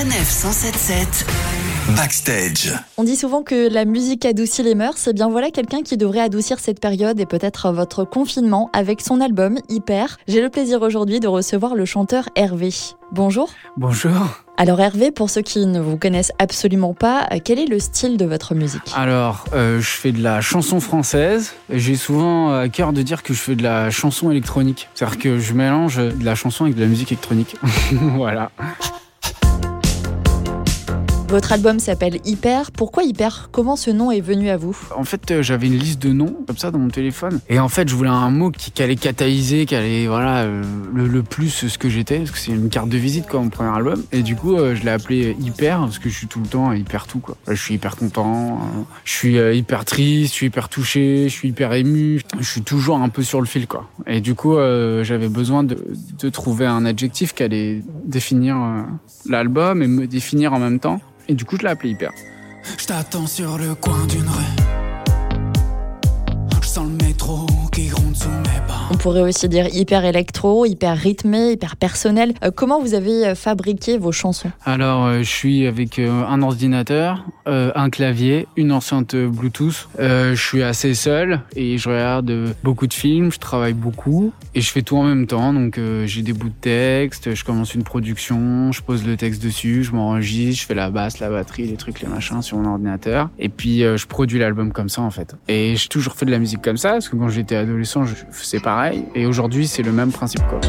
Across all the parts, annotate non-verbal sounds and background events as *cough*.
Sanef 177 Backstage. On dit souvent que la musique adoucit les mœurs. C'est bien voilà quelqu'un qui devrait adoucir cette période et peut-être votre confinement avec son album Hyper. J'ai le plaisir aujourd'hui de recevoir le chanteur Hervé. Bonjour. Bonjour. Alors Hervé, pour ceux qui ne vous connaissent absolument pas, euh, quel est le style de votre musique? Alors, euh, je fais de la chanson française. J'ai souvent à cœur de dire que je fais de la chanson électronique. C'est-à-dire que je mélange de la chanson avec de la musique électronique. *laughs* voilà. Votre album s'appelle Hyper. Pourquoi Hyper? Comment ce nom est venu à vous? En fait, euh, j'avais une liste de noms comme ça dans mon téléphone. Et en fait, je voulais un mot qui, allait catalyser, qui allait voilà euh, le, plus ce que j'étais, parce que c'est une carte de visite quoi, mon premier album. Et du coup, euh, je l'ai appelé Hyper parce que je suis tout le temps hyper tout quoi. Je suis hyper content, je suis hyper triste, je suis hyper touché, je suis hyper ému. Je suis toujours un peu sur le fil quoi. Et du coup, j'avais besoin de, de trouver un adjectif qui allait définir l'album et me définir en même temps. Et du coup, je l'ai appelé Hyper. Je t'attends sur le coin d'une rue. Je sens le métro qui gronde sous mes. On pourrait aussi dire hyper électro, hyper rythmé, hyper personnel. Euh, comment vous avez euh, fabriqué vos chansons? Alors, euh, je suis avec un ordinateur, un clavier, une enceinte Bluetooth. Je suis assez seul et je regarde beaucoup de films, je travaille beaucoup et je fais tout en même temps. Donc, j'ai des bouts de texte, je commence une production, je pose le texte dessus, je m'enregistre, je fais la basse, la batterie, les trucs, les machins sur mon ordinateur. Et puis, je produis l'album comme ça en fait. Et j'ai toujours fait de la musique comme ça parce que quand j'étais adolescent, je faisais pareil. Et aujourd'hui, c'est le même principe quoi.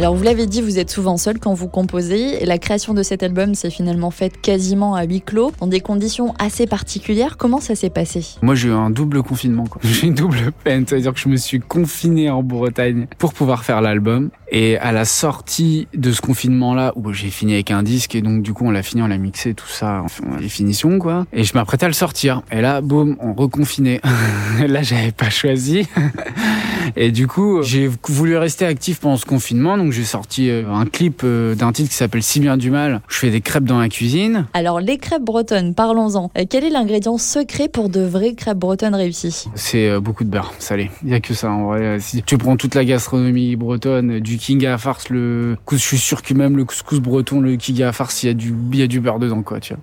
Alors vous l'avez dit, vous êtes souvent seul quand vous composez. Et la création de cet album s'est finalement faite quasiment à huis clos, dans des conditions assez particulières. Comment ça s'est passé? Moi, j'ai eu un double confinement. *laughs* J'ai une double peine, c'est-à-dire que je me suis confiné en Bretagne pour pouvoir faire l'album. Et à la sortie de ce confinement-là, où j'ai fini avec un disque et donc du coup on l'a fini, on l'a mixé, tout ça, les finitions quoi. Et je m'apprêtais à le sortir. Et là, boum, on reconfiné. *laughs* là, j'avais pas choisi. *laughs* Et du coup, j'ai voulu rester actif pendant ce confinement, donc j'ai sorti euh, un clip euh, d'un titre qui s'appelle Si bien du mal. Je fais des crêpes dans la cuisine. Alors les crêpes bretonnes, parlons-en. Euh, Quel est l'ingrédient secret pour de vraies crêpes bretonnes réussies? C'est beaucoup de beurre salé. Il y a que ça en vrai. Si tu prends toute la gastronomie bretonne, du king à farce, le couscous, je suis sûr que même le couscous breton, le king à farce, il y a du, il y a du beurre dedans quoi, tu vois.